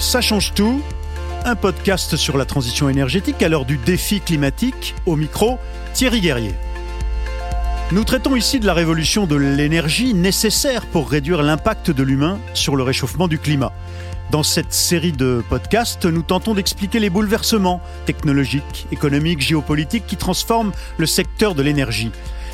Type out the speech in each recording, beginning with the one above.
Ça change tout. Un podcast sur la transition énergétique à l'heure du défi climatique. Au micro, Thierry Guerrier. Nous traitons ici de la révolution de l'énergie nécessaire pour réduire l'impact de l'humain sur le réchauffement du climat. Dans cette série de podcasts, nous tentons d'expliquer les bouleversements technologiques, économiques, géopolitiques qui transforment le secteur de l'énergie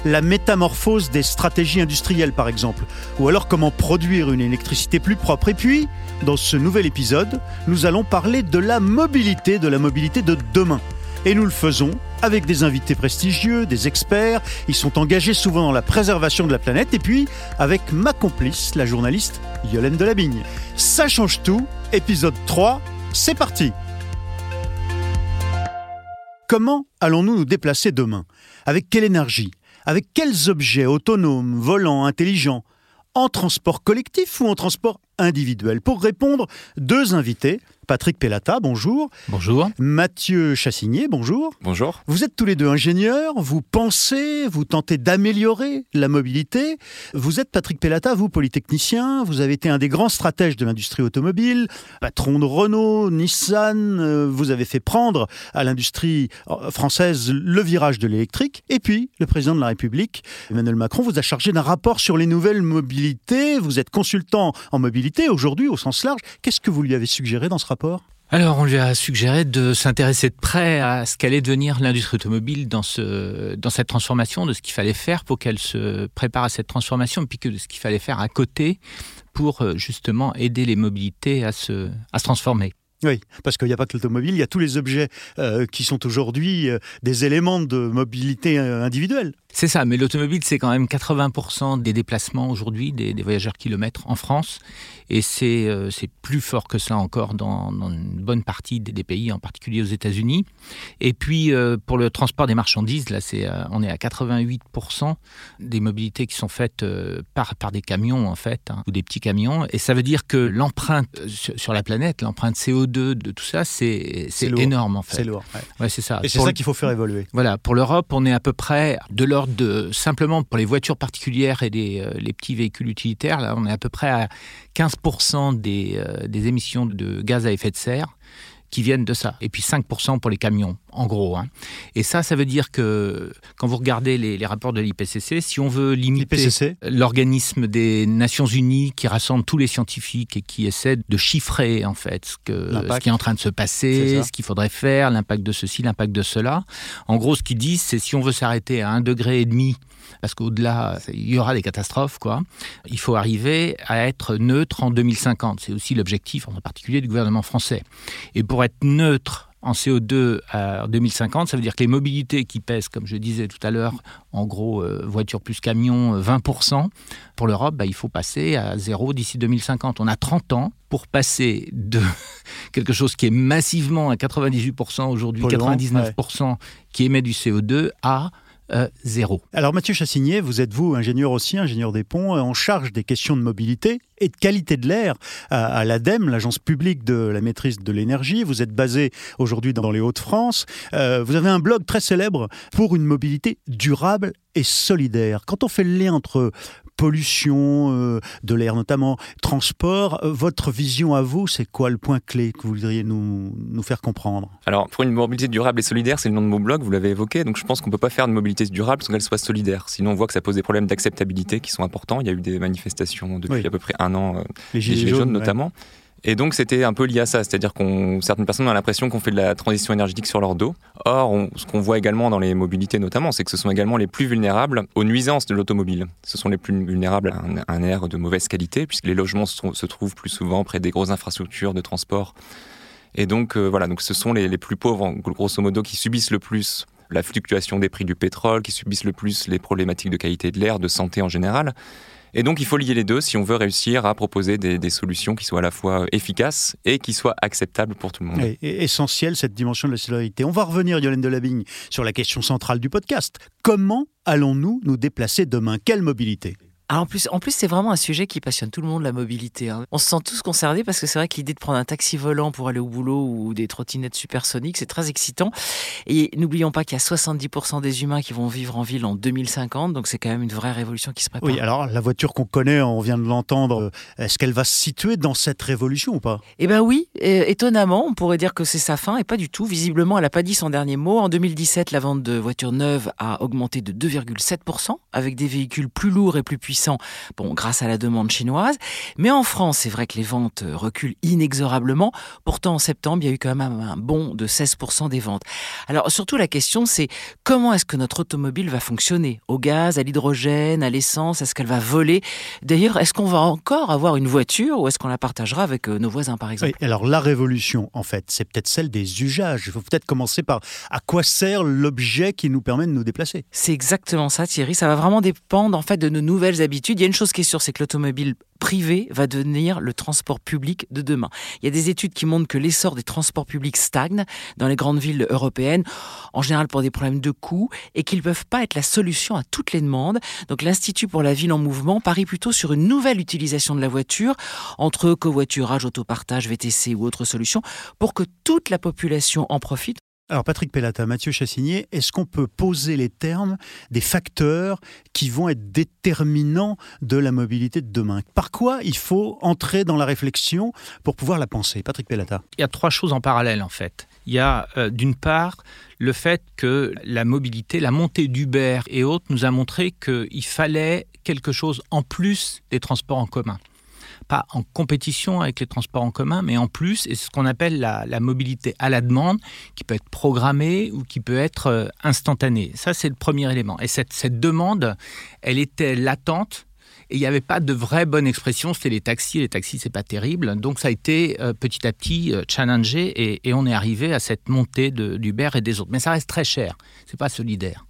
la métamorphose des stratégies industrielles par exemple, ou alors comment produire une électricité plus propre. Et puis, dans ce nouvel épisode, nous allons parler de la mobilité, de la mobilité de demain. Et nous le faisons avec des invités prestigieux, des experts, ils sont engagés souvent dans la préservation de la planète, et puis avec ma complice, la journaliste Yolène Delabigne. Ça change tout, épisode 3, c'est parti. Comment allons-nous nous déplacer demain? Avec quelle énergie? Avec quels objets autonomes, volants, intelligents En transport collectif ou en transport individuel? Pour répondre, deux invités Patrick Pellata, bonjour. Bonjour. Mathieu Chassigné, bonjour. Bonjour. Vous êtes tous les deux ingénieurs, vous pensez, vous tentez d'améliorer la mobilité. Vous êtes Patrick Pellata, vous polytechnicien, vous avez été un des grands stratèges de l'industrie automobile, patron de Renault, Nissan, euh, vous avez fait prendre à l'industrie euh, française le virage de l'électrique. Et puis, le président de la République, Emmanuel Macron, vous a chargé d'un rapport sur les nouvelles mobilités. Vous êtes consultant en mobilité aujourd'hui au sens large. Qu'est-ce que vous lui avez suggéré dans ce rapport alors, on lui a suggéré de s'intéresser de près à ce qu'allait devenir l'industrie automobile dans, ce, dans cette transformation, de ce qu'il fallait faire pour qu'elle se prépare à cette transformation, puis que de ce qu'il fallait faire à côté pour euh, justement aider les mobilités à se, à se transformer. Oui, parce qu'il n'y a pas que l'automobile, il y a tous les objets euh, qui sont aujourd'hui euh, des éléments de mobilité individuelle. C'est ça, mais l'automobile, c'est quand même 80% des déplacements aujourd'hui, des, voyageurs kilomètres en France. Et euh, c'est plus fort que ça encore dans, une bonne partie des, pays, en particulier aux États-Unis. Et puis, euh, pour le transport des marchandises, là, c'est, euh, on est à 88% des mobilités qui sont faites par, par des camions, en fait, hein, ou des petits camions. Et ça veut dire que l'empreinte sur, la planète, l'empreinte CO2 de tout ça, c'est, c'est, énorme, en fait. C'est lourd. Ouais. c'est ça. Et c'est ça qu'il faut faire évoluer. Voilà, pour l'Europe, on est à peu près de l'ordre de simplement pour les voitures particulières et euh, les, petits véhicules utilitaires, là, on est à peu près à 15% des, euh, des, émissions de gaz à effet de serre qui viennent de ça. Et puis 5% pour les camions, en gros. Hein. Et ça, ça veut dire que quand vous regardez les, rapports de l'IPCC, si on veut limiter l'organisme des Nations Unies qui rassemble tous les scientifiques et qui essaie de chiffrer en fait ce, que, ce qui est en train de se passer, ce qu'il faudrait faire, l'impact de ceci, l'impact de cela. En gros, ce qu'ils disent, c'est si on veut s'arrêter à un degré et demi parce qu'au-delà, il y aura des catastrophes. Quoi. Il faut arriver à être neutre en 2050. C'est aussi l'objectif, en particulier, du gouvernement français. Et pour être neutre en CO2 en 2050, ça veut dire que les mobilités qui pèsent, comme je disais tout à l'heure, en gros, euh, voiture plus camion, 20%, euh, pour l'Europe, bah, il faut passer à zéro d'ici 2050. On a 30 ans pour passer de quelque chose qui est massivement à 98% aujourd'hui, 99% qui émet du CO2, à euh, zéro. Alors Mathieu Chassigné, vous êtes vous ingénieur aussi, ingénieur des ponts, en charge des questions de mobilité et de qualité de l'air à, l'ADEME, l'agence publique de la maîtrise de l'énergie. Vous êtes basé aujourd'hui dans les Hauts-de-France. Euh, vous avez un blog très célèbre pour une mobilité durable et solidaire. Quand on fait le lien entre pollution euh, de l'air notamment, transport. Euh, votre vision à vous, c'est quoi le point clé que vous voudriez nous, nous faire comprendre? Alors, pour une mobilité durable et solidaire, c'est le nom de mon blog, vous l'avez évoqué, donc je pense qu'on ne peut pas faire de mobilité durable sans qu'elle soit solidaire. Sinon, on voit que ça pose des problèmes d'acceptabilité qui sont importants. Il y a eu des manifestations depuis à peu près un an, euh, les Gilets, jaunes, notamment. Et donc c'était un peu lié à ça, c'est-à-dire qu'on certaines personnes ont l'impression qu'on fait de la transition énergétique sur leur dos. Or, ce qu'on voit également dans les mobilités notamment, c'est que ce sont également les plus vulnérables aux nuisances de l'automobile. Ce sont les plus vulnérables à un, air de mauvaise qualité, puisque les logements se, trouvent plus souvent près des grosses infrastructures de transport. Et donc euh, voilà, donc ce sont les, les plus pauvres, grosso modo, qui subissent le plus la fluctuation des prix du pétrole, qui subissent le plus les problématiques de qualité de l'air, de santé en général. Et donc, il faut lier les deux si on veut réussir à proposer des, solutions qui soient à la fois efficaces et qui soient acceptables pour tout le monde. Et, essentiel, cette dimension de la solidarité. On va revenir, Yolène Delabigne, sur la question centrale du podcast. Comment allons-nous nous déplacer demain? Quelle mobilité? Ah, en plus, en plus c'est vraiment un sujet qui passionne tout le monde, la mobilité. Hein. On se sent tous concernés parce que c'est vrai que l'idée de prendre un taxi volant pour aller au boulot ou des trottinettes supersoniques, c'est très excitant. Et n'oublions pas qu'il y a 70% des humains qui vont vivre en ville en 2050, donc c'est quand même une vraie révolution qui se prépare. Oui, alors la voiture qu'on connaît, on vient de l'entendre, euh, est-ce qu'elle va se situer dans cette révolution ou pas? Eh bien oui, étonnamment, on pourrait dire que c'est sa fin, et pas du tout. Visiblement, elle n'a pas dit son dernier mot. En 2017, la vente de voitures neuves a augmenté de 2,7%, avec des véhicules plus lourds et plus puissants, bon, grâce à la demande chinoise. Mais en France, c'est vrai que les ventes reculent inexorablement. Pourtant, en septembre, il y a eu quand même un bond de 16% des ventes. Alors, surtout, la question, c'est comment est-ce que notre automobile va fonctionner? Au gaz, à l'hydrogène, à l'essence Est-ce qu'elle va voler? D'ailleurs, est-ce qu'on va encore avoir une voiture ou est-ce qu'on la partagera avec euh, nos voisins, par exemple? Alors, la révolution, en fait, c'est peut-être celle des usages. Il faut peut-être commencer par à quoi sert l'objet qui nous permet de nous déplacer. C'est exactement ça, Thierry. Ça va vraiment dépendre, en fait, de nos nouvelles habitudes. Il y a une chose qui est sûre, c'est que l'automobile privé va devenir le transport public de demain. Il y a des études qui montrent que l'essor des transports publics stagne dans les grandes villes européennes, en général pour des problèmes de coûts, et qu'ils ne peuvent pas être la solution à toutes les demandes. Donc l'Institut pour la ville en mouvement parie plutôt sur une nouvelle utilisation de la voiture, entre covoiturage, autopartage, VTC ou autres solutions, pour que toute la population en profite. Alors Patrick Pellata, Mathieu Chassigné, est-ce qu'on peut poser les termes des facteurs qui vont être déterminants de la mobilité de demain? Par quoi il faut entrer dans la réflexion pour pouvoir la penser? Patrick Pellata. Il y a trois choses en parallèle en fait. Il y a euh, d'une part le fait que la mobilité, la montée d'Uber et autres nous a montré qu'il fallait quelque chose en plus des transports en commun pas en compétition avec les transports en commun, mais en plus, et c'est ce qu'on appelle la, mobilité à la demande, qui peut être programmée ou qui peut être euh, instantanée. Ça, c'est le premier élément. Et cette, demande, elle était latente et il n'y avait pas de vraie bonne expression, c'était les taxis. Les taxis, c'est pas terrible. Donc ça a été euh, petit à petit euh, challengé et, et, on est arrivé à cette montée d'Uber et des autres. Mais ça reste très cher, c'est pas solidaire.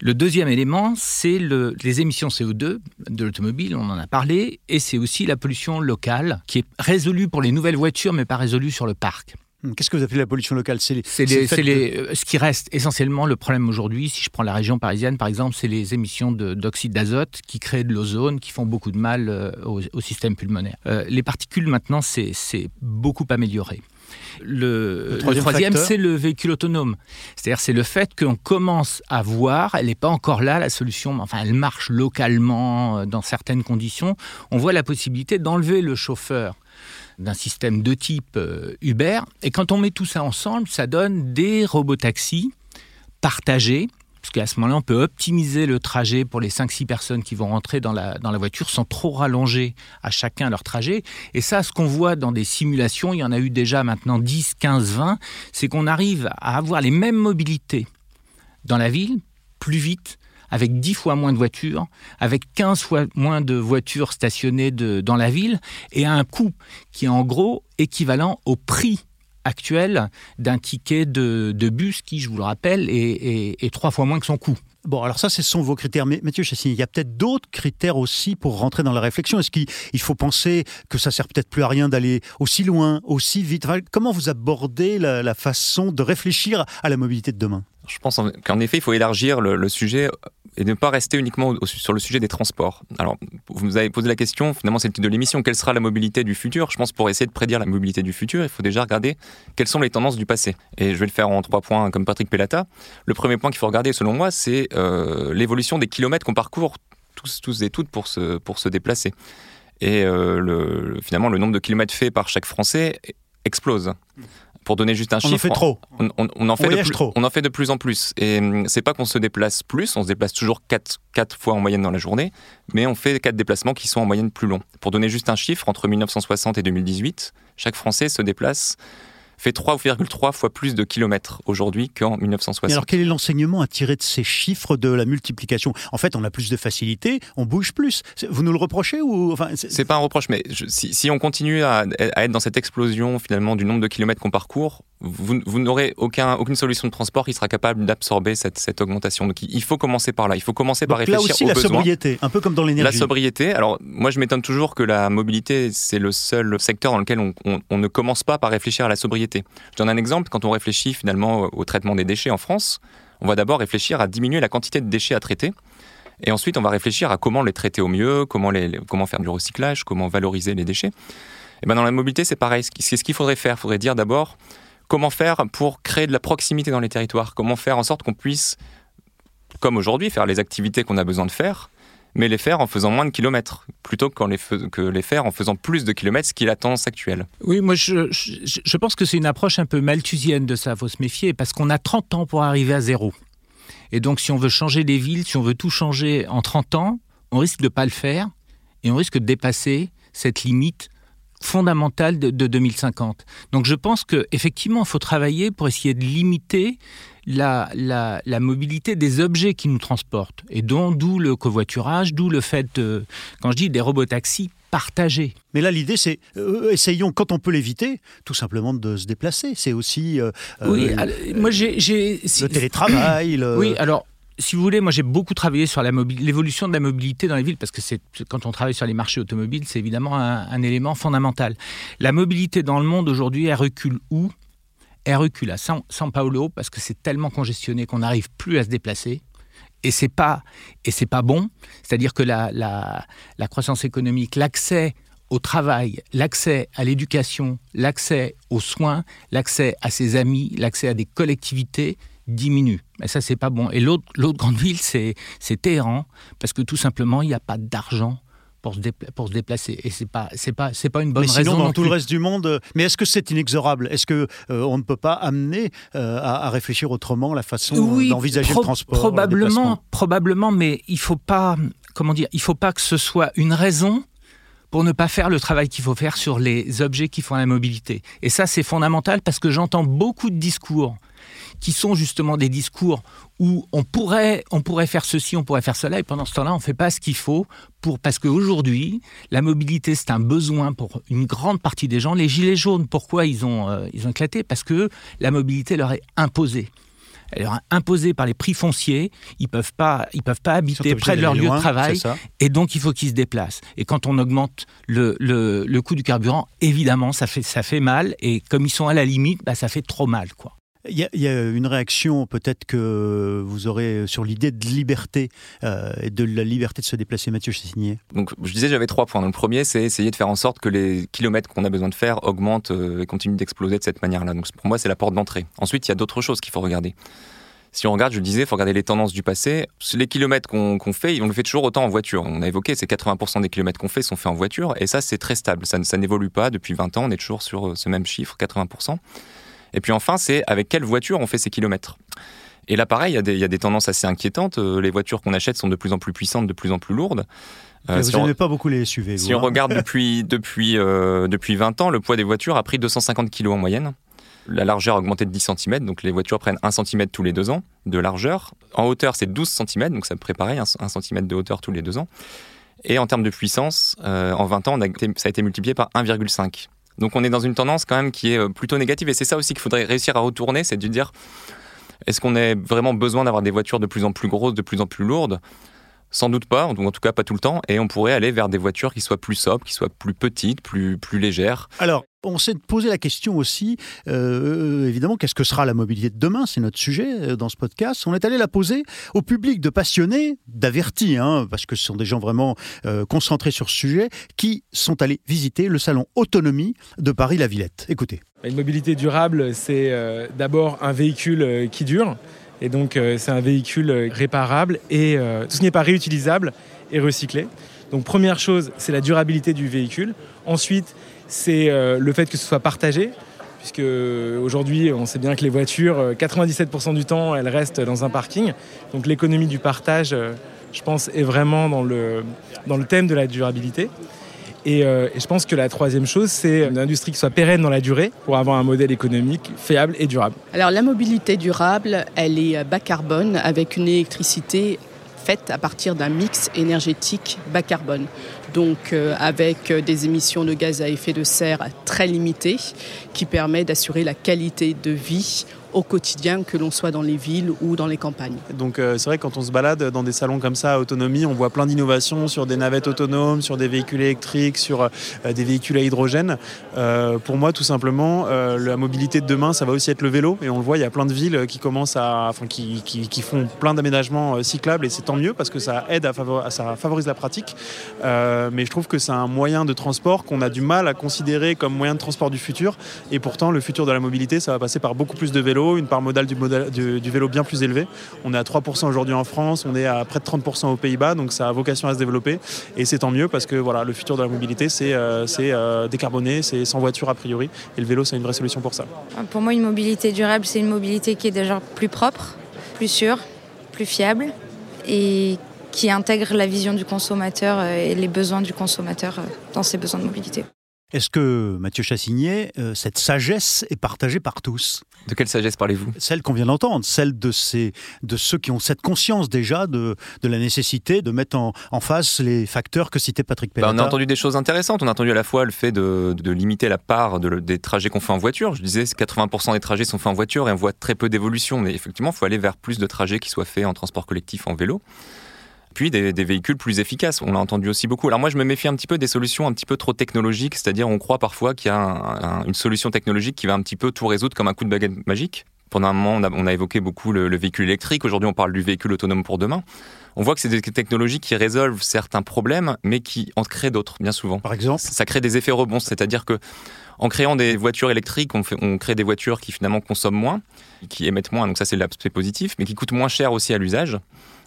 Le deuxième élément, c'est le, les émissions CO2 de l'automobile, on en a parlé, et c'est aussi la pollution locale, qui est résolue pour les nouvelles voitures, mais pas résolue sur le parc. Hmm, qu'est-ce que vous appelez la pollution locale? C'est euh, ce qui reste essentiellement le problème aujourd'hui. Si je prends la région parisienne, par exemple, c'est les émissions d'oxyde d'azote qui créent de l'ozone, qui font beaucoup de mal euh, au, système pulmonaire. Euh, les particules, maintenant, c'est beaucoup amélioré. Le, troisième, c'est le véhicule autonome. C'est-à-dire, c'est le fait qu'on commence à voir, elle n'est pas encore là, la solution, mais enfin, elle marche localement euh, dans certaines conditions. On voit la possibilité d'enlever le chauffeur d'un système de type euh, Uber. Et quand on met tout ça ensemble, ça donne des robotaxis partagés parce qu'à ce moment-là, on peut optimiser le trajet pour les 5-6 personnes qui vont rentrer dans la, voiture sans trop rallonger à chacun leur trajet. Et ça, ce qu'on voit dans des simulations, il y en a eu déjà maintenant 10, 15, 20, c'est qu'on arrive à avoir les mêmes mobilités dans la ville, plus vite, avec 10 fois moins de voitures, avec 15 fois moins de voitures stationnées dans la ville, et à un coût qui est en gros équivalent au prix actuel d'un ticket de, bus qui, je vous le rappelle, est, trois fois moins que son coût. Bon, alors ça, ce sont vos critères. Mais Mathieu Chassine, il y a peut-être d'autres critères aussi pour rentrer dans la réflexion. Est-ce qu'il faut penser que ça sert peut-être plus à rien d'aller aussi loin, aussi vite? Comment vous abordez la, façon de réfléchir à la mobilité de demain? Je pense qu'en effet, il faut élargir le sujet et ne pas rester uniquement sur le sujet des transports. Alors, vous nous avez posé la question, finalement c'est le titre de l'émission, quelle sera la mobilité du futur? Je pense pour essayer de prédire la mobilité du futur, il faut déjà regarder quelles sont les tendances du passé. Et je vais le faire en trois points comme Patrick Pellata. Le premier point qu'il faut regarder selon moi, c'est euh, l'évolution des kilomètres qu'on parcourt tous, tous et toutes pour se, pour se déplacer. Et euh, le, finalement, le nombre de kilomètres faits par chaque Français explose. Pour donner juste un chiffre, on en fait trop. On, en fait de trop. on en fait de plus en plus. Et hum, c'est pas qu'on se déplace plus, on se déplace toujours 4, 4 fois en moyenne dans la journée, mais on fait 4 déplacements qui sont en moyenne plus longs. Pour donner juste un chiffre, entre 1960 et 2018, chaque Français se déplace fait 3,3 fois plus de kilomètres aujourd'hui qu'en 1960. alors quel est l'enseignement à tirer de ces chiffres de la multiplication? En fait, on a plus de facilité, on bouge plus. Vous nous le reprochez ou enfin, C'est pas un reproche, mais si, on continue à, à, être dans cette explosion finalement du nombre de kilomètres qu'on parcourt, vous, n'aurez aucun, aucune solution de transport qui sera capable d'absorber cette, cette, augmentation. Donc il faut commencer par là. Il faut commencer par réfléchir là aussi, la sobriété, un peu comme dans l'énergie. La sobriété. Alors moi, je m'étonne toujours que la mobilité, c'est le seul secteur dans lequel on, on, ne commence pas par réfléchir à la sobriété. Je donne un exemple. Quand on réfléchit finalement au traitement des déchets en France, on va d'abord réfléchir à diminuer la quantité de déchets à traiter. Et ensuite, on va réfléchir à comment les traiter au mieux, comment, les, comment faire du recyclage, comment valoriser les déchets. Et ben dans la mobilité, c'est pareil. C'est ce qu'il faudrait faire. Il faudrait dire d'abord comment faire pour créer de la proximité dans les territoires, comment faire en sorte qu'on puisse, comme aujourd'hui, faire les activités qu'on a besoin de faire, mais les faire en faisant moins de kilomètres, plutôt que, les, faire en faisant plus de kilomètres, ce qui est la tendance actuelle. Oui, moi je, je, pense que c'est une approche un peu malthusienne de ça, il faut se méfier, parce qu'on a 30 ans pour arriver à zéro. Et donc si on veut changer les villes, si on veut tout changer en 30 ans, on risque de ne pas le faire, et on risque de dépasser cette limite fondamentale de, 2050. Donc je pense qu'effectivement, il faut travailler pour essayer de limiter la, la, mobilité des objets qui nous transportent. Et d'où le covoiturage, d'où le fait, quand je dis des robotaxis, partagés. Mais là, l'idée, c'est euh, essayons, quand on peut l'éviter, tout simplement de se déplacer. C'est aussi. Euh, oui, moi j'ai. Le télétravail. Oui, alors si vous voulez, moi j'ai beaucoup travaillé sur l'évolution de la mobilité dans les villes, parce que quand on travaille sur les marchés automobiles, c'est évidemment un, élément fondamental. La mobilité dans le monde aujourd'hui, elle recule où? Elle recule à San, Paolo, parce que c'est tellement congestionné qu'on n'arrive plus à se déplacer. Et c'est pas pas bon. C'est-à-dire que la, la croissance économique, l'accès au travail, l'accès à l'éducation, l'accès aux soins, l'accès à ses amis, l'accès à des collectivités, diminue. Mais ça, c'est pas bon. Et l'autre grande ville, c'est Téhéran, parce que tout simplement, il n'y a pas d'argent pour se, pour se déplacer. Et c'est pas c'est pas c'est pas une bonne mais sinon, dans tout le reste du monde. Euh, mais est-ce que c'est inexorable? Est-ce que euh, on ne peut pas amener euh, à, réfléchir autrement la façon d'envisager le transport Probablement, probablement, mais il faut pas comment dire Il faut pas que ce soit une raison pour ne pas faire le travail qu'il faut faire sur les objets qui font la mobilité. Et ça, c'est fondamental parce que j'entends beaucoup de discours qui sont justement des discours où on pourrait, on pourrait faire ceci, on pourrait faire cela, et pendant ce temps-là, on ne fait pas ce qu'il faut pour, parce qu'aujourd'hui, la mobilité, c'est un besoin pour une grande partie des gens. Les gilets jaunes, pourquoi ils ont, euh, ils ont éclaté? Parce que la mobilité leur est imposée. Elle leur est imposée par les prix fonciers. Ils peuvent pas, ils peuvent pas habiter près de leur lieu de travail, et donc il faut qu'ils se déplacent. Et quand on augmente le, le, le, coût du carburant, évidemment, ça fait, ça fait mal. Et comme ils sont à la limite, bah, ça fait trop mal, quoi. Il y, a une réaction peut-être que vous aurez sur l'idée de liberté euh, et de la liberté de se déplacer, Mathieu Chessigné. Donc, je disais, j'avais trois points. le premier, c'est essayer de faire en sorte que les kilomètres qu'on a besoin de faire augmentent euh, et continuent d'exploser de cette manière-là. Donc, pour moi, c'est la porte d'entrée. Ensuite, il y a d'autres choses qu'il faut regarder. Si on regarde, je le disais, il faut regarder les tendances du passé. Les kilomètres qu'on fait, on le fait toujours autant en voiture. On a évoqué, c'est 80% des kilomètres qu'on fait sont faits en voiture. Et ça, c'est très stable. Ça, ça n'évolue pas. Depuis 20 ans, on est toujours sur euh, ce même chiffre, 80%. Et puis enfin, c'est avec quelle voiture on fait ces kilomètres. Et là, pareil, il y, a des tendances assez inquiétantes. Euh, les voitures qu'on achète sont de plus en plus puissantes, de plus en plus lourdes. Euh, vous n'aimez pas beaucoup les SUV. Si on hein. regarde depuis, depuis, euh, depuis 20 ans, le poids des voitures a pris 250 kg en moyenne. La largeur a augmenté de 10 cm, donc les voitures prennent 1 cm tous les 2 ans de largeur. En hauteur, c'est 12 cm, donc ça me pareil, 1, cm de hauteur tous les 2 ans. Et en termes de puissance, en 20 ans, ça a été multiplié par 1,5. Donc on est dans une tendance quand même qui est euh, plutôt négative. Et c'est ça aussi qu'il faudrait réussir à retourner, c'est de dire est-ce qu'on a vraiment besoin d'avoir des voitures de plus en plus grosses, de plus en plus lourdes? Sans doute pas, en tout cas pas tout le temps, et on pourrait aller vers des voitures qui soient plus sobres, qui soient plus petites, plus, plus légères. Alors, on s'est posé la question aussi, euh, évidemment, qu'est-ce que sera la mobilité de demain? C'est notre sujet euh, dans ce podcast. On est allé la poser au public de passionnés, d'avertis, hein, parce que ce sont des gens vraiment euh, concentrés sur ce sujet, qui sont allés visiter le salon Autonomie de Paris-La Villette. Écoutez. Une mobilité durable, c'est d'abord un véhicule qui dure. Et donc, euh, c'est un véhicule euh, réparable et euh, tout ce qui n'est pas réutilisable est recyclé. Donc, première chose, c'est la durabilité du véhicule. Ensuite, c'est le fait que ce soit partagé, puisque aujourd'hui, on sait bien que les voitures, 97% du temps, elles restent dans un parking. Donc, l'économie du partage, je pense, est vraiment dans le, thème de la durabilité. Euh, et, je pense que la troisième chose, c'est une industrie qui soit pérenne dans la durée pour avoir un modèle économique fiable et durable. Alors la mobilité durable, elle est bas carbone avec une électricité faite à partir d'un mix énergétique bas carbone. Donc euh, avec des émissions de gaz à effet de serre très limitées qui permet d'assurer la qualité de vie au quotidien, que l'on soit dans les villes ou dans les campagnes. Donc euh, c'est vrai quand on se balade dans des salons comme ça à autonomie, on voit plein d'innovations sur des navettes autonomes, sur des véhicules électriques, sur euh, des véhicules à hydrogène. Euh, pour moi, tout simplement, la mobilité de demain, ça va aussi être le vélo. Et on le voit, il y a plein de villes qui commencent à, enfin, qui, qui, font plein d'aménagements cyclables et c'est tant mieux parce que ça aide à, ça favorise la pratique. mais je trouve que c'est un moyen de transport qu'on a du mal à considérer comme moyen de transport du futur. Et pourtant, le futur de la mobilité, ça va passer par beaucoup plus de vélos une part modale du, vélo bien plus élevée. On est à 3% aujourd'hui en France, on est à près de 30% aux Pays-Bas, donc ça a vocation à se développer. Et c'est tant mieux parce que voilà, le futur de la mobilité, c'est euh, euh, décarboné, c'est sans voiture a priori. Et le vélo, c'est une vraie solution pour ça. Pour moi, une mobilité durable, c'est une mobilité qui est déjà plus propre, plus sûre, plus fiable et qui intègre la vision du consommateur euh, et les besoins du consommateur dans ses besoins de mobilité. Est-ce que, Mathieu Chassignet, euh, cette sagesse est partagée par tous? De quelle sagesse parlez-vous? Celle qu'on vient d'entendre, celle de, ces, de ceux qui ont cette conscience déjà de, de la nécessité de mettre en, en, face les facteurs que citait Patrick Pellata. Bah, on a entendu des choses intéressantes. On a entendu à la fois le fait de, de limiter la part des trajets qu'on fait en voiture. Je disais 80% des trajets sont faits en voiture et on voit très peu d'évolution. Mais effectivement, il faut aller vers plus de trajets qui soient faits en transport collectif, en vélo puis des, véhicules plus efficaces. On l'a entendu aussi beaucoup. Alors moi, je me méfie un petit peu des solutions un petit peu trop technologiques, c'est-à-dire on croit parfois qu'il y a une solution technologique qui va un petit peu tout résoudre comme un coup de baguette magique. Pendant un moment, on a, évoqué beaucoup le, véhicule électrique. Aujourd'hui, on parle du véhicule autonome pour demain. On voit que c'est des technologies qui résolvent certains problèmes, mais qui en créent d'autres, bien souvent. Par exemple Ça crée des effets rebonds, c'est-à-dire que en créant des voitures électriques, on, on crée des voitures qui finalement consomment moins, qui émettent moins, donc ça c'est l'aspect positif, mais qui coûtent moins cher aussi à l'usage.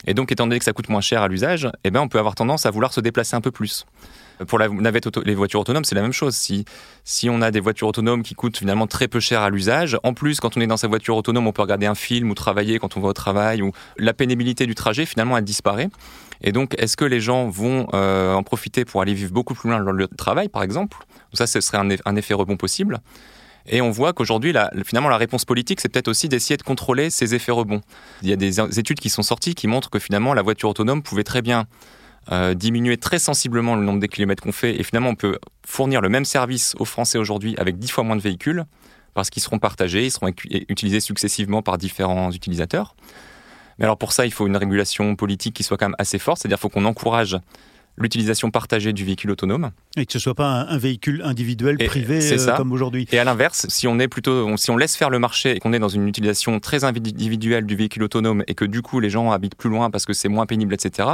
Et donc, étant donné que ça coûte moins cher à l'usage, eh ben, on peut avoir tendance à vouloir se déplacer un peu plus. Pour les voitures autonomes, c'est la même chose. Si, on a des voitures autonomes qui coûtent finalement très peu cher à l'usage, en plus, quand on est dans sa voiture autonome, on peut regarder un film ou travailler quand on va au travail, ou la pénibilité du trajet, finalement, elle disparaît. Et donc, est-ce que les gens vont euh, en profiter pour aller vivre beaucoup plus loin leur lieu de travail, par exemple? Ça, ce serait un effet rebond possible. Et on voit qu'aujourd'hui, finalement, la réponse politique, c'est peut-être aussi d'essayer de contrôler ces effets rebonds. Il y a des études qui sont sorties qui montrent que finalement, la voiture autonome pouvait très bien euh, diminuer très sensiblement le nombre de kilomètres qu'on fait. Et finalement, on peut fournir le même service aux Français aujourd'hui avec dix fois moins de véhicules parce qu'ils seront partagés, ils seront utilisés successivement par différents utilisateurs. Mais alors pour ça, il faut une régulation politique qui soit quand même assez forte, c'est-à-dire faut qu'on encourage l'utilisation partagée du véhicule autonome. Et que ce soit pas un, véhicule individuel privé euh, comme aujourd'hui. Et à l'inverse, si on est plutôt, si on laisse faire le marché et qu'on est dans une utilisation très individuelle du véhicule autonome et que du coup les gens habitent plus loin parce que c'est moins pénible, etc.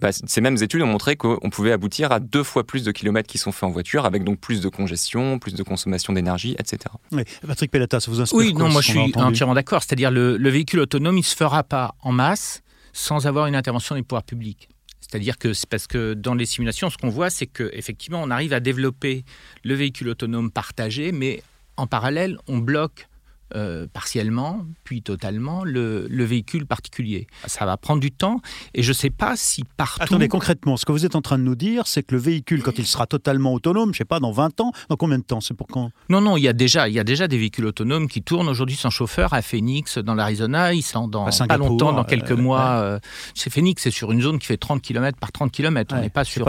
Bah, ces mêmes études ont montré qu'on pouvait aboutir à deux fois plus de kilomètres qui sont faits en voiture, avec donc plus de congestion, plus de consommation d'énergie, etc. Oui. Patrick Pellata, ça vous inspire Oui, non, moi je suis entièrement d'accord. C'est-à-dire le, le véhicule autonome, il se fera pas en masse sans avoir une intervention des pouvoirs publics. C'est-à-dire que c'est parce que dans les simulations, ce qu'on voit, c'est qu'effectivement, on arrive à développer le véhicule autonome partagé, mais en parallèle, on bloque euh, partiellement, puis totalement, le, véhicule particulier. Ça va prendre du temps et je ne sais pas si partout... Attendez, concrètement, ce que vous êtes en train de nous dire, c'est que le véhicule, quand il sera totalement autonome, je ne sais pas, dans 20 ans, dans combien de temps? C'est pour quand? Non, non, il y, a déjà, il y a déjà des véhicules autonomes qui tournent aujourd'hui sans chauffeur à Phoenix, dans l'Arizona. Ils sont dans pas longtemps, dans quelques euh, mois. Euh, chez Phoenix, c'est sur une zone qui fait 30 km par 30 km. On n'est pas sur...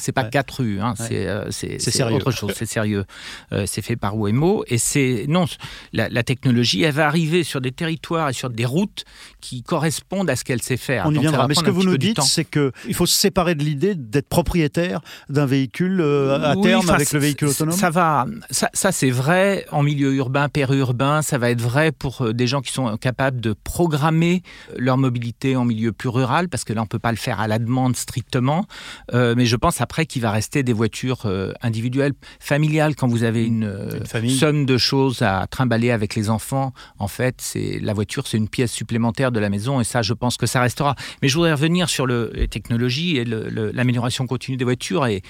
C'est pas, pas, quatre rues, hein, c'est autre chose, c'est sérieux. c'est fait par Waymo et c'est... Non, la, la technologie, elle va arriver sur des territoires et sur des routes qui correspondent à ce qu'elle sait faire. On y viendra. Mais ce que vous nous dites, c'est qu'il faut se séparer de l'idée d'être propriétaire d'un véhicule euh, à terme avec le véhicule autonome. Ça va. Ça, ça c'est vrai en milieu urbain, périurbain. Ça va être vrai pour euh, des gens qui sont capables de programmer leur mobilité en milieu plus rural, parce que là, on peut pas le faire à la demande strictement. Euh, mais je pense après qu'il va rester des voitures individuelles, familiales, quand vous avez une, une somme de choses à trimballer avec les enfants en fait, c'est la voiture, c'est une pièce supplémentaire de la maison, et ça, je pense que ça restera. Mais je voudrais revenir sur le, les technologies et l'amélioration continue des voitures. Et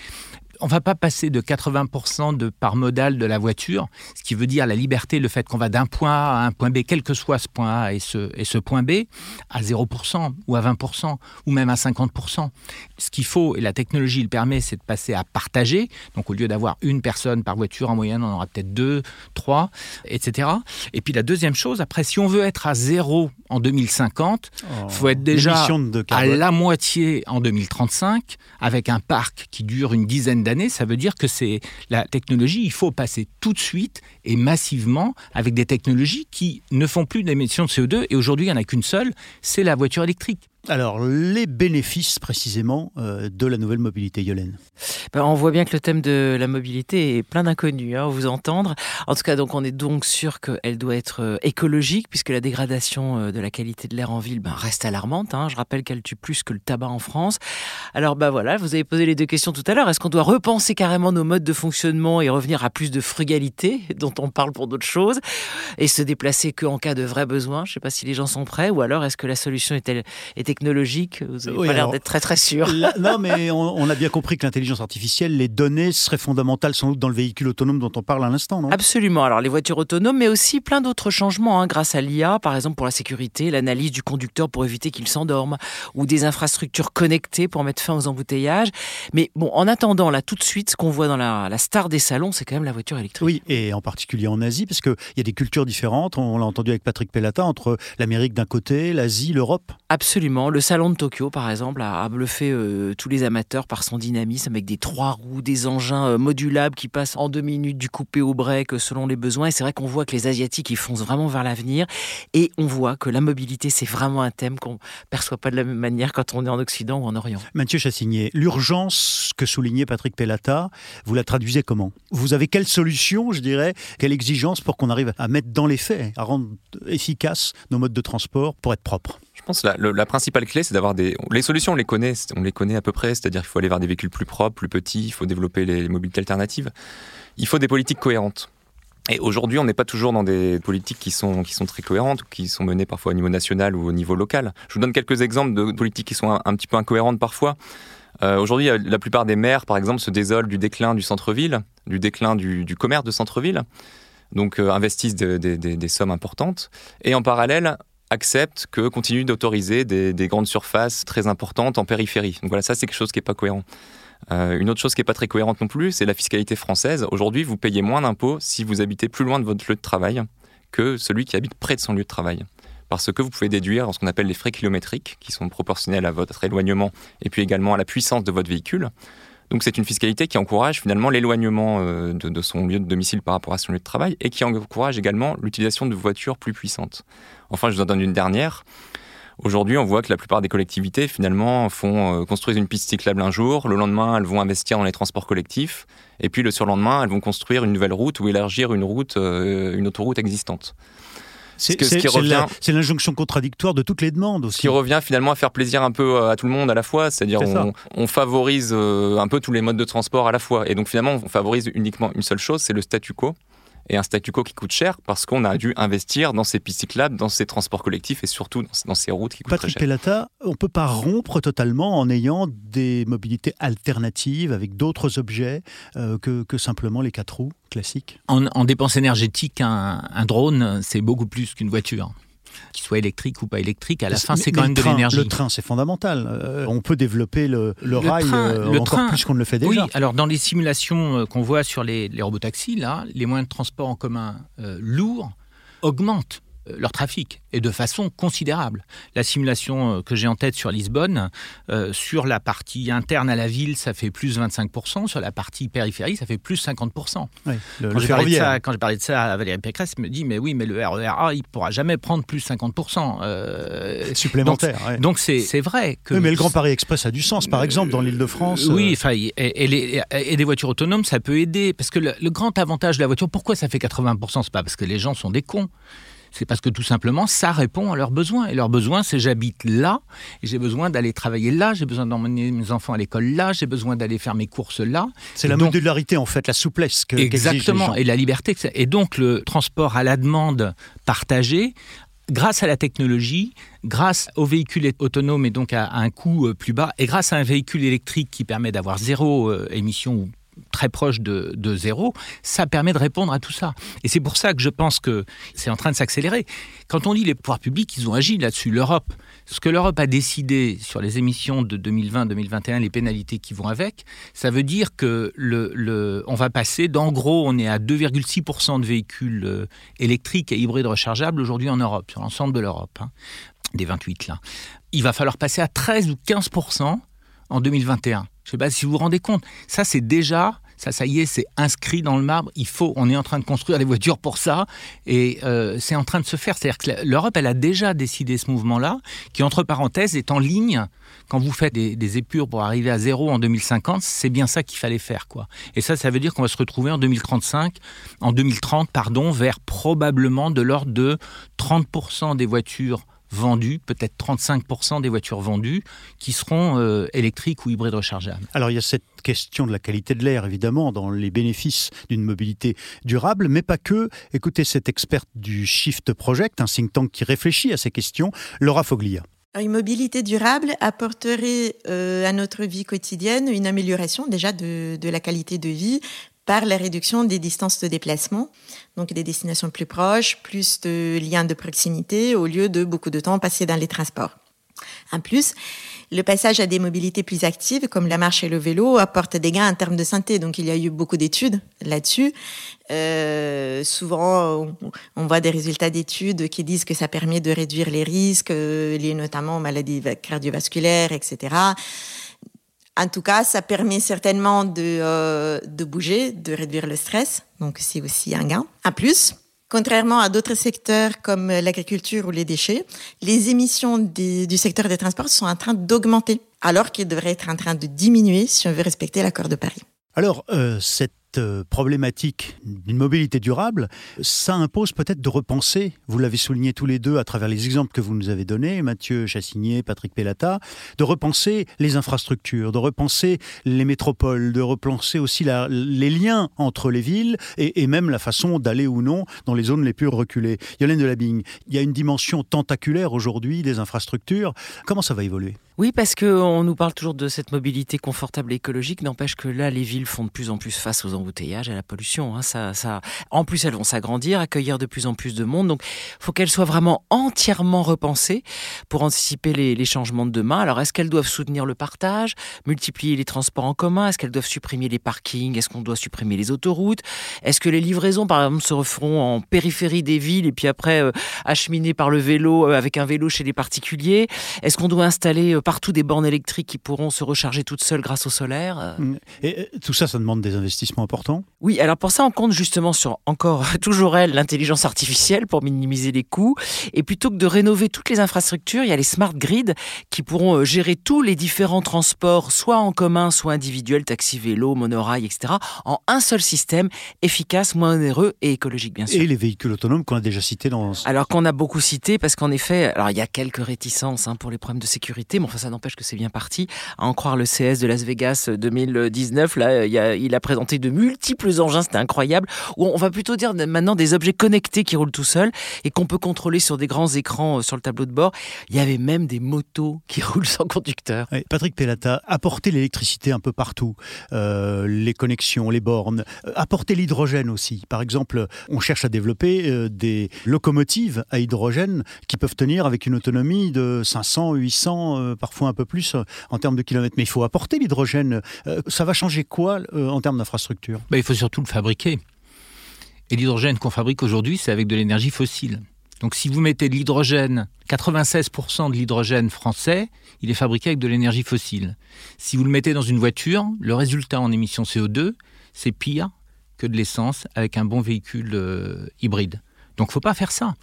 on va pas passer de 80% de part modale de la voiture, ce qui veut dire la liberté, le fait qu'on va d'un point A à un point B, quel que soit ce point A et ce, et ce point B, à 0% ou à 20% ou même à 50%. Ce qu'il faut, et la technologie le permet, c'est de passer à partager. Donc au lieu d'avoir une personne par voiture, en moyenne, on aura peut-être deux, trois, etc. Et puis la deuxième chose, après, si on veut être à zéro en 2050, il faut être déjà à la moitié en 2035, avec un parc qui dure une dizaine d'années, ça veut dire que c'est la technologie, il faut passer tout de suite et massivement avec des technologies qui ne font plus d'émissions de CO2. Et aujourd'hui, il n'y en a qu'une seule, c'est la voiture électrique. Alors, les bénéfices précisément euh, de la nouvelle mobilité, Yolène ben, On voit bien que le thème de la mobilité est plein d'inconnus, hein, vous entendre. En tout cas, donc, on est donc sûr qu'elle doit être euh, écologique, puisque la dégradation euh, de la qualité de l'air en ville ben, reste alarmante. Hein. Je rappelle qu'elle tue plus que le tabac en France. Alors, ben voilà, vous avez posé les deux questions tout à l'heure. Est-ce qu'on doit repenser carrément nos modes de fonctionnement et revenir à plus de frugalité, dont on parle pour d'autres choses, et se déplacer qu'en cas de vrai besoin Je ne sais pas si les gens sont prêts, ou alors est-ce que la solution est, -elle, technologique Vous n'avez pas l'air d'être très très sûr. non, mais on, a bien compris que l'intelligence artificielle, les données seraient fondamentales sans doute dans le véhicule autonome dont on parle à l'instant, non? Absolument. Alors les voitures autonomes, mais aussi plein d'autres changements hein, grâce à l'IA, par exemple pour la sécurité, l'analyse du conducteur pour éviter qu'il s'endorme, ou des infrastructures connectées pour mettre fin aux embouteillages. Mais bon, en attendant, là tout de suite, ce qu'on voit dans la, la star des salons, c'est quand même la voiture électrique. Oui, et en particulier en Asie, parce qu'il y a des cultures différentes. On l'a entendu avec Patrick Pellata entre l'Amérique d'un côté, l'Asie, l'Europe. Absolument. Le salon de Tokyo, par exemple, a, bluffé euh, tous les amateurs par son dynamisme avec des trois roues, des engins euh, modulables qui passent en deux minutes du coupé au break euh, selon les besoins. Et c'est vrai qu'on voit que les Asiatiques, ils foncent vraiment vers l'avenir. Et on voit que la mobilité, c'est vraiment un thème qu'on perçoit pas de la même manière quand on est en Occident ou en Orient. Mathieu Chassigné, l'urgence que soulignait Patrick Pellata, vous la traduisez comment? Vous avez quelle solution, je dirais, quelle exigence pour qu'on arrive à mettre dans les faits, à rendre efficaces nos modes de transport pour être propres? Pense que la, principale clé, c'est d'avoir des. Les solutions, on les connaît, on les connaît à peu près, c'est-à-dire qu'il faut aller vers des véhicules plus propres, plus petits, il faut développer les mobilités alternatives. Il faut des politiques cohérentes. Et aujourd'hui, on n'est pas toujours dans des politiques qui sont, qui sont très cohérentes, qui sont menées parfois au niveau national ou au niveau local. Je vous donne quelques exemples de politiques qui sont un, petit peu incohérentes parfois. Euh, aujourd'hui, la plupart des maires, par exemple, se désolent du déclin du centre-ville, du déclin du, du commerce de centre-ville donc euh, investissent des sommes importantes. Et en parallèle, accepte que continue d'autoriser des, grandes surfaces très importantes en périphérie. Donc voilà, ça c'est quelque chose qui n'est pas cohérent. Euh, une autre chose qui n'est pas très cohérente non plus, c'est la fiscalité française. Aujourd'hui, vous payez moins d'impôts si vous habitez plus loin de votre lieu de travail que celui qui habite près de son lieu de travail. Parce que vous pouvez déduire ce qu'on appelle les frais kilométriques, qui sont proportionnels à votre éloignement et puis également à la puissance de votre véhicule. Donc c'est une fiscalité qui encourage finalement l'éloignement euh, de, son lieu de domicile par rapport à son lieu de travail et qui encourage également l'utilisation de voitures plus puissantes. Enfin, je vous en donne une dernière. Aujourd'hui, on voit que la plupart des collectivités finalement font euh, construire une piste cyclable un jour, le lendemain elles vont investir dans les transports collectifs, et puis le surlendemain elles vont construire une nouvelle route ou élargir une euh, une autoroute existante. C'est l'injonction contradictoire de toutes les demandes aussi. Ce qui revient finalement à faire plaisir un peu euh, à tout le monde à la fois, c'est-à-dire on, on, favorise euh, un peu tous les modes de transport à la fois. Et donc finalement, on favorise uniquement une seule chose, c'est le statu quo et un statu quo qui coûte cher parce qu'on a dû investir dans ces pistes cyclables, dans ces transports collectifs et surtout dans ces routes qui coûtent Patrick très cher. Pellata, on ne peut pas rompre totalement en ayant des mobilités alternatives avec d'autres objets euh, que, que, simplement les quatre roues classiques? En, en dépense énergétique, un, un drone, c'est beaucoup plus qu'une voiture qu'il soit électrique ou pas électrique, à la fin, c'est quand même de l'énergie. Le train, c'est fondamental. Euh, on peut développer le, rail euh, le encore plus qu'on ne le fait déjà. Oui, alors dans les simulations euh, qu'on voit sur les, les robotaxis, là, les moyens de transport en commun lourds augmentent leur trafic et de façon considérable. La simulation euh, que j'ai en tête sur Lisbonne, euh, sur la partie interne à la ville, ça fait plus 25%, sur la partie périphérique, ça fait plus 50%. quand j'ai parlé, de ça à Valérie Pécresse, elle me dit, mais oui, mais le RERA, il ne pourra jamais prendre plus 50%. Euh, Supplémentaire. Donc c'est vrai que... mais le Grand Paris Express a du sens, par exemple, dans l'île de France. Oui, et, et, et, des voitures autonomes, ça peut aider, parce que le, le grand avantage de la voiture, pourquoi ça fait 80% C'est pas parce que les gens sont des cons c'est parce que tout simplement, ça répond à leurs besoins. Et leurs besoins, c'est j'habite là, et j'ai besoin d'aller travailler là, j'ai besoin d'emmener mes enfants à l'école là, j'ai besoin d'aller faire mes courses là. C'est la modularité, en fait, la souplesse que Exactement, et la liberté. Et donc, le transport à la demande partagé grâce à la technologie, grâce aux véhicules autonomes et donc à, un coût euh, plus bas, et grâce à un véhicule électrique qui permet d'avoir zéro euh, émission ou très proche de, zéro, ça permet de répondre à tout ça. Et c'est pour ça que je pense que c'est en train de s'accélérer. Quand on dit les pouvoirs publics, ils ont agi là-dessus. L'Europe, ce que l'Europe a décidé sur les émissions de 2020-2021, les pénalités qui vont avec, ça veut dire que le, on va passer, d'en gros, on est à 2,6% de véhicules euh, électriques et hybrides rechargeables aujourd'hui en Europe, sur l'ensemble de l'Europe, hein, des 28 là. Il va falloir passer à 13 ou 15% en 2021. Je ne sais pas si vous vous rendez compte. Ça, c'est déjà ça, ça y est, c'est inscrit dans le marbre. Il faut, on est en train de construire des voitures pour ça, et euh, c'est en train de se faire. C'est-à-dire que l'Europe, elle a déjà décidé ce mouvement-là, qui entre parenthèses est en ligne. Quand vous faites des, épures pour arriver à zéro en 2050, c'est bien ça qu'il fallait faire, quoi. Et ça, ça veut dire qu'on va se retrouver en 2035, en 2030, pardon, vers probablement de l'ordre de 30% des voitures vendues, peut-être 35% des voitures vendues, qui seront euh, électriques ou hybrides rechargeables. Alors il y a cette question de la qualité de l'air, évidemment, dans les bénéfices d'une mobilité durable, mais pas que. Écoutez cette experte du Shift Project, un think tank qui réfléchit à ces questions, Laura Foglia. Une mobilité durable apporterait euh, à notre vie quotidienne une amélioration déjà de, de, la qualité de vie par la réduction des distances de déplacement, donc des destinations plus proches, plus de liens de proximité au lieu de beaucoup de temps passé dans les transports. En plus, le passage à des mobilités plus actives, comme la marche et le vélo, apporte des gains en termes de santé. Donc, il y a eu beaucoup d'études là-dessus. Euh, souvent, on voit des résultats d'études qui disent que ça permet de réduire les risques euh, liés notamment aux maladies cardiovasculaires, etc. En tout cas, ça permet certainement de, euh, de bouger, de réduire le stress. Donc, c'est aussi un gain. En plus, Contrairement à d'autres secteurs comme l'agriculture ou les déchets, les émissions du secteur des transports sont en train d'augmenter, alors qu'ils devraient être en train de diminuer si on veut respecter l'accord de Paris. Alors, euh, cette euh, problématique d'une mobilité durable, ça impose peut-être de repenser, vous l'avez souligné tous les deux à travers les exemples que vous nous avez donnés, Mathieu Chassigné, Patrick Pellata, de repenser les infrastructures, de repenser les métropoles, de repenser aussi les liens entre les villes et, même la façon d'aller ou non dans les zones les plus reculées. Yolène Delabing, il y a une dimension tentaculaire aujourd'hui des infrastructures. Comment ça va évoluer? Oui, parce qu'on nous parle toujours de cette mobilité confortable et écologique, n'empêche que là, les villes font de plus en plus face aux embouteillages à la pollution. Hein. Ça. En plus, elles vont s'agrandir, accueillir de plus en plus de monde. Donc, il faut qu'elles soient vraiment entièrement repensées pour anticiper les, les changements de demain. Alors, est-ce qu'elles doivent soutenir le partage, multiplier les transports en commun? Est-ce qu'elles doivent supprimer les parkings? Est-ce qu'on doit supprimer les autoroutes? Est-ce que les livraisons, par exemple, se referont en périphérie des villes et puis après euh, acheminées par le vélo, euh, avec un vélo chez les particuliers? Est-ce qu'on doit installer euh, partout des bornes électriques qui pourront se recharger toutes seules grâce au solaire. Euh. Mm. Et tout ça, ça demande des investissements importants? Oui, alors pour ça, on compte justement sur encore, toujours elle, l'intelligence artificielle pour minimiser les coûts. Et plutôt que de rénover toutes les infrastructures, il y a les smart grids qui pourront euh, gérer tous les différents transports, soit en commun, soit individuels, taxi, vélo, monorail, etc., en un seul système, efficace, moins onéreux et écologique, bien sûr. Et les véhicules autonomes qu'on a déjà cités dans... Alors qu'on a beaucoup cité, parce qu'en effet, alors il y a quelques réticences hein, pour les problèmes de sécurité, mais enfin ça n'empêche que c'est bien parti. À en croire le CS de Las Vegas 2019, là, il a, présenté de multiples engins, c'était incroyable. Où on va plutôt dire maintenant des objets connectés qui roulent tout seuls et qu'on peut contrôler sur des grands écrans euh, sur le tableau de bord. Il y avait même des motos qui roulent sans conducteur. Patrick Pellata, apporter l'électricité un peu partout, euh, les connexions, les bornes, euh, apporter l'hydrogène aussi. Par exemple, on cherche à développer des locomotives à hydrogène qui peuvent tenir avec une autonomie de 500, 800, parfois un peu plus euh, en termes de kilomètres. Mais il faut apporter l'hydrogène. Euh, ça va changer quoi euh, en termes d'infrastructure? Bah, Il faut surtout le fabriquer. Et l'hydrogène qu'on fabrique aujourd'hui, c'est avec de l'énergie fossile. Donc si vous mettez de l'hydrogène, 96% de l'hydrogène français, il est fabriqué avec de l'énergie fossile. Si vous le mettez dans une voiture, le résultat en émissions CO2, c'est pire que de l'essence avec un bon véhicule hybride. Donc faut pas faire ça.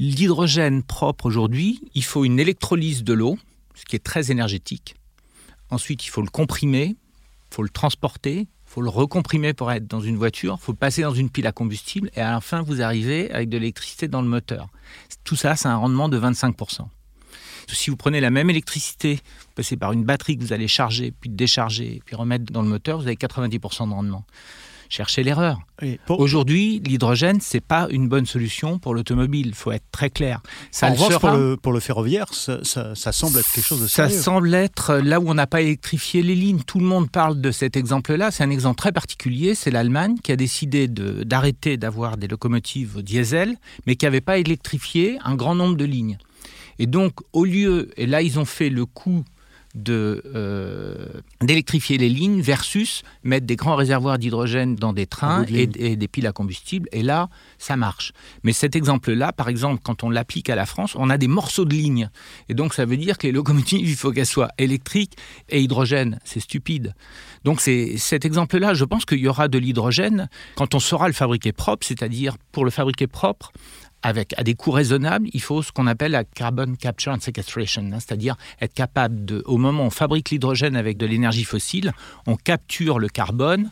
L'hydrogène propre aujourd'hui, il faut une électrolyse de l'eau, ce qui est très énergétique. Ensuite, il faut le comprimer, il faut le transporter, il faut le recomprimer pour être dans une voiture, il faut passer dans une pile à combustible et à la fin, vous arrivez avec de l'électricité dans le moteur. Tout ça, c'est un rendement de 25%. Si vous prenez la même électricité, vous passez par une batterie que vous allez charger, puis décharger, puis remettre dans le moteur, vous avez 90% de rendement chercher l'erreur. Aujourd'hui, l'hydrogène, c'est pas une bonne solution pour l'automobile. Il faut être très clair. Ça en revanche, pour, le, pour le, ferroviaire, ça, semble être quelque chose de sérieux. Ça semble être là où on n'a pas électrifié les lignes. Tout le monde parle de cet exemple-là. C'est un exemple très particulier. C'est l'Allemagne qui a décidé d'arrêter d'avoir des locomotives diesel, mais qui n'avait pas électrifié un grand nombre de lignes. Et donc, au lieu, et là, ils ont fait le coup euh, d'électrifier les lignes versus mettre des grands réservoirs d'hydrogène dans des trains et, des piles à combustible. Et là, ça marche. Mais cet exemple-là, par exemple, quand on l'applique à la France, on a des morceaux de lignes. Et donc, ça veut dire que les locomotives, il faut qu'elles soient électriques et hydrogène. C'est stupide. Donc, c'est cet exemple-là, je pense qu'il y aura de l'hydrogène quand on saura le fabriquer propre, c'est-à-dire pour le fabriquer propre, avec à des coûts raisonnables, il faut ce qu'on appelle la carbon capture and sequestration, hein, c'est-à-dire être capable de, au moment où on fabrique l'hydrogène avec de l'énergie fossile, on capture le carbone,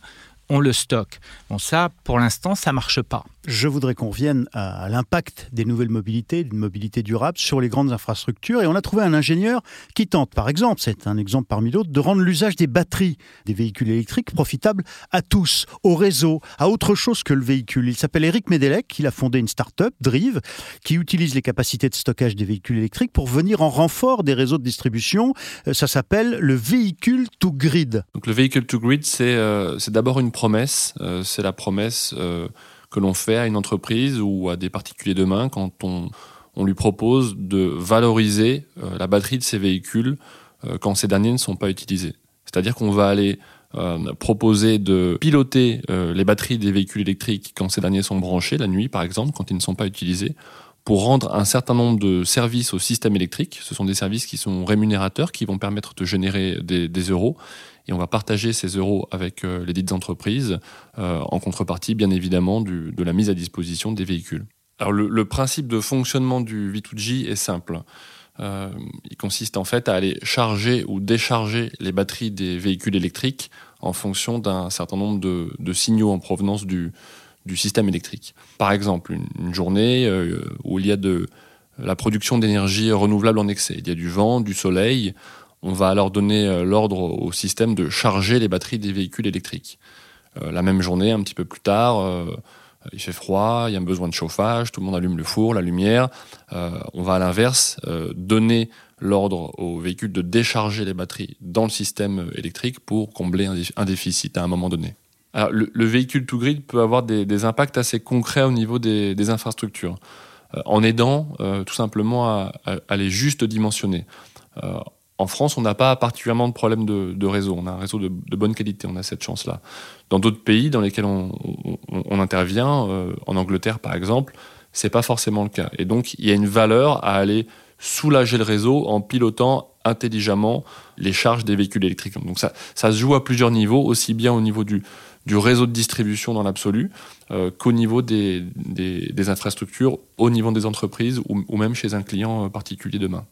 on le stocke. Bon, ça, pour l'instant, ça marche pas je voudrais qu'on revienne à, l'impact des nouvelles mobilités, d'une mobilité durable sur les grandes infrastructures. Et on a trouvé un ingénieur qui tente, par exemple, c'est un exemple parmi d'autres, de rendre l'usage des batteries des véhicules électriques profitable à tous, au réseau, à autre chose que le véhicule. Il s'appelle Eric Medelec, il a fondé une start-up, Drive, qui utilise les capacités de stockage des véhicules électriques pour venir en renfort des réseaux de distribution. Euh, ça s'appelle le véhicule to grid. Donc le véhicule to grid, c'est euh, d'abord une promesse. Euh, c'est la promesse que l'on fait à une entreprise ou à des particuliers demain quand on, lui propose de valoriser euh, la batterie de ses véhicules euh, quand ces derniers ne sont pas utilisés. C'est-à-dire qu'on va aller euh, proposer de piloter les batteries des véhicules électriques quand ces derniers sont branchés, la nuit par exemple, quand ils ne sont pas utilisés, pour rendre un certain nombre de services au système électrique. Ce sont des services qui sont rémunérateurs, qui vont permettre de générer des euros et on va partager ces euros avec euh, les dites entreprises euh, en contrepartie, bien évidemment, de la mise à disposition des véhicules. Alors le, principe de fonctionnement du V2G est simple. Euh, il consiste en fait à aller charger ou décharger les batteries des véhicules électriques en fonction d'un certain nombre de, signaux en provenance du, système électrique. Par exemple, une, journée où il y a de la production d'énergie renouvelable en excès. Il y a du vent, du soleil, on va alors donner euh, l'ordre au système de charger les batteries des véhicules électriques. Euh, la même journée, un petit peu plus tard, euh, il fait froid, il y a un besoin de chauffage, tout le monde allume le four, la lumière. on va à l'inverse donner l'ordre aux véhicules de décharger les batteries dans le système électrique pour combler un, déficit à un moment donné. Le, véhicule to grid peut avoir des, impacts assez concrets au niveau des, infrastructures, en aidant tout simplement à, à, les juste dimensionner en France, on n'a pas particulièrement de problème de, réseau. On a un réseau de, bonne qualité, on a cette chance-là. Dans d'autres pays dans lesquels on, intervient, euh, en Angleterre par exemple, c'est pas forcément le cas. Et donc, il y a une valeur à aller soulager le réseau en pilotant intelligemment les charges des véhicules électriques. Donc ça, ça se joue à plusieurs niveaux, aussi bien au niveau du, réseau de distribution dans l'absolu euh, qu'au niveau des, infrastructures, au niveau des entreprises ou, ou même chez un client euh, particulier demain.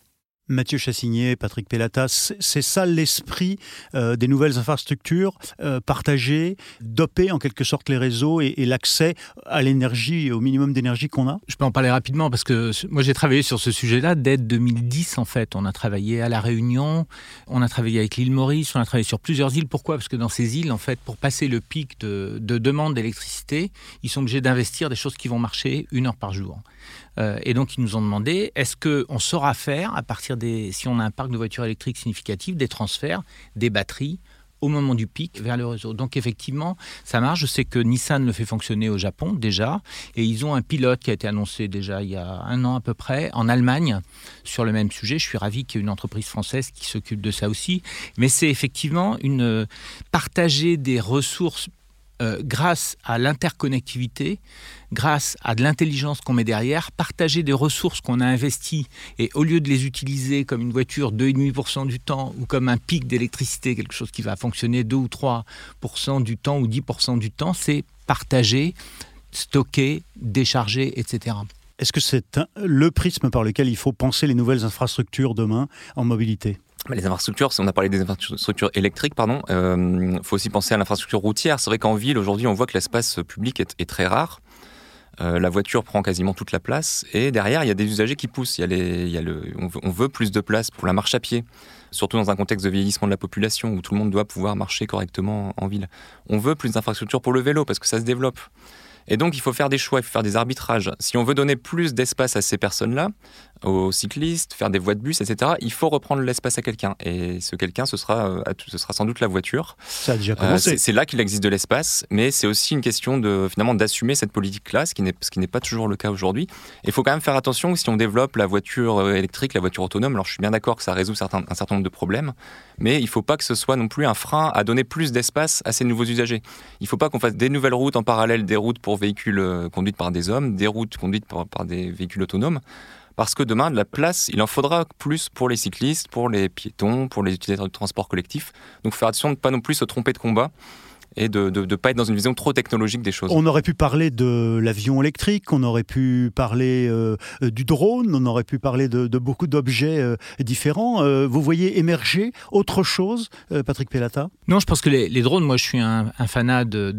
Mathieu Chassigné, Patrick Pellatas, c'est ça l'esprit euh, des nouvelles infrastructures euh, partagées, doper en quelque sorte les réseaux et, l'accès à l'énergie, au minimum d'énergie qu'on a? Je peux en parler rapidement parce que moi j'ai travaillé sur ce sujet-là dès 2010 en fait. On a travaillé à La Réunion, on a travaillé avec l'île Maurice, on a travaillé sur plusieurs îles. Pourquoi? Parce que dans ces îles, en fait, pour passer le pic de demande d'électricité, ils sont obligés d'investir des choses qui vont marcher une heure par jour. Euh, et donc, ils nous ont demandé est-ce qu'on saura faire, à partir des. si on a un parc de voitures électriques significatif, des transferts des batteries au moment du pic vers le réseau? Donc effectivement, ça marche. Je sais que Nissan le fait fonctionner au Japon déjà, et ils ont un pilote qui a été annoncé déjà il y a un an à peu près en Allemagne sur le même sujet. Je suis ravi qu'il y ait une entreprise française qui s'occupe de ça aussi. Mais c'est effectivement une partager des ressources euh, grâce à l'interconnectivité, grâce à de l'intelligence qu'on met derrière, partager des ressources qu'on a investies et au lieu de les utiliser comme une voiture 2,5% du temps ou comme un pic d'électricité, quelque chose qui va fonctionner 2 ou 3% du temps ou 10% du temps, c'est partager, stocker, décharger, etc. Est-ce que c'est le prisme par lequel il faut penser les nouvelles infrastructures demain en mobilité? Les infrastructures, on a parlé des infrastructures électriques, pardon, il euh, faut aussi penser à l'infrastructure routière. C'est vrai qu'en ville, aujourd'hui, on voit que l'espace public est, très rare. Euh, la voiture prend quasiment toute la place. Et derrière, il y a des usagers qui poussent. Il y a y le, on, veut, plus de place pour la marche à pied, surtout dans un contexte de vieillissement de la population où tout le monde doit pouvoir marcher correctement en ville. On veut plus d'infrastructures pour le vélo parce que ça se développe. Et donc, il faut faire des choix, il faut faire des arbitrages. Si on veut donner plus d'espace à ces personnes-là, aux cyclistes, faire des voies de bus, etc., il faut reprendre l'espace à quelqu'un. Et ce quelqu'un, ce sera, euh, ce sera sans doute la voiture. Ça a déjà commencé. Euh, c'est là qu'il existe de l'espace, mais c'est aussi une question de finalement d'assumer cette politique-là, ce qui n'est pas toujours le cas aujourd'hui. Il faut quand même faire attention si on développe la voiture euh, électrique, la voiture autonome. Alors je suis bien d'accord que ça résout certains, un certain nombre de problèmes, mais il ne faut pas que ce soit non plus un frein à donner plus d'espace à ces nouveaux usagers. Il ne faut pas qu'on fasse des nouvelles routes en parallèle des routes pour véhicules conduites par des hommes, des routes conduites par des véhicules autonomes parce que demain, de la place, il en faudra plus pour les cyclistes, pour les piétons, pour les utilisateurs de transport collectif. Donc faire attention de ne pas non plus se tromper de combat et de ne pas être dans une vision trop technologique des choses. On aurait pu parler de l'avion électrique, on aurait pu parler euh, du drone, on aurait pu parler de, beaucoup d'objets euh, différents. Euh, vous voyez émerger autre chose, Patrick Pellata? Non, je pense que les, drones, moi je suis un, fanat de,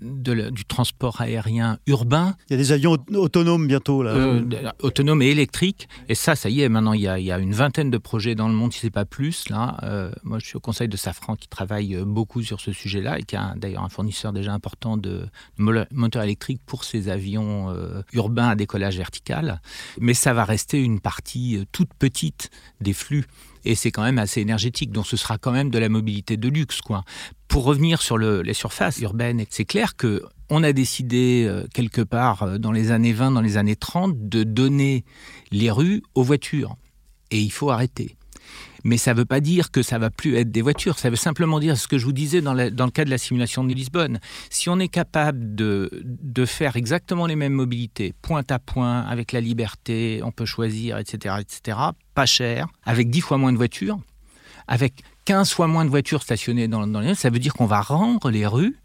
du transport aérien urbain. Il y a des avions autonomes bientôt là. autonomes et électriques. Et ça, ça y est, maintenant il y, a, il y a une vingtaine de projets dans le monde, si ce n'est pas plus. Là, moi je suis au conseil de Safran qui travaille beaucoup sur ce sujet-là qui a d'ailleurs un fournisseur déjà important de moteurs électriques pour ces avions euh, urbains à décollage vertical. Mais ça va rester une partie euh, toute petite des flux. Et c'est quand même assez énergétique, donc ce sera quand même de la mobilité de luxe. Quoi. Pour revenir sur les surfaces urbaines, c'est clair que on a décidé euh, quelque part dans les années 20, dans les années 30, de donner les rues aux voitures. Et il faut arrêter. Mais ça ne veut pas dire que ça va plus être des voitures. Ça veut simplement dire ce que je vous disais dans, le cas de la simulation de Lisbonne. Si on est capable de, faire exactement les mêmes mobilités, point à point, avec la liberté, on peut choisir, etc., etc., pas cher, avec 10 fois moins de voitures, avec 15 fois moins de voitures stationnées dans, les ça veut dire qu'on va rendre les rues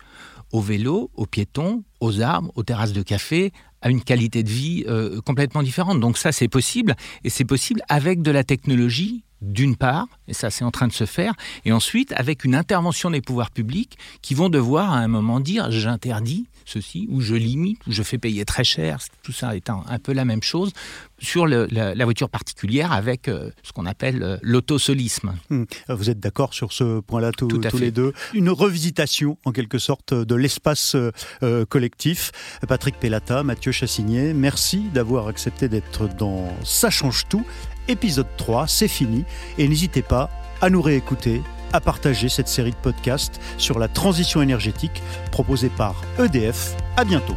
aux vélos, aux piétons, aux arbres, aux terrasses de café, à une qualité de vie euh, complètement différente. Donc ça, c'est possible, et c'est possible avec de la technologie d'une part, et ça c'est en train de se faire, et ensuite avec une intervention des pouvoirs publics qui vont devoir à un moment dire j'interdis ceci, ou je limite, ou je fais payer très cher, tout ça est un, peu la même chose, sur la, voiture particulière avec euh, ce qu'on appelle euh, l'autosolisme. Hmm. Vous êtes d'accord sur ce point-là tous les deux? Une revisitation en quelque sorte de l'espace euh, collectif. Patrick Pellata, Mathieu Chassigné, merci d'avoir accepté d'être dans Ça change tout épisode 3, c'est fini. Et n'hésitez pas à nous réécouter, à partager cette série de podcasts sur la transition énergétique proposée par EDF. À bientôt.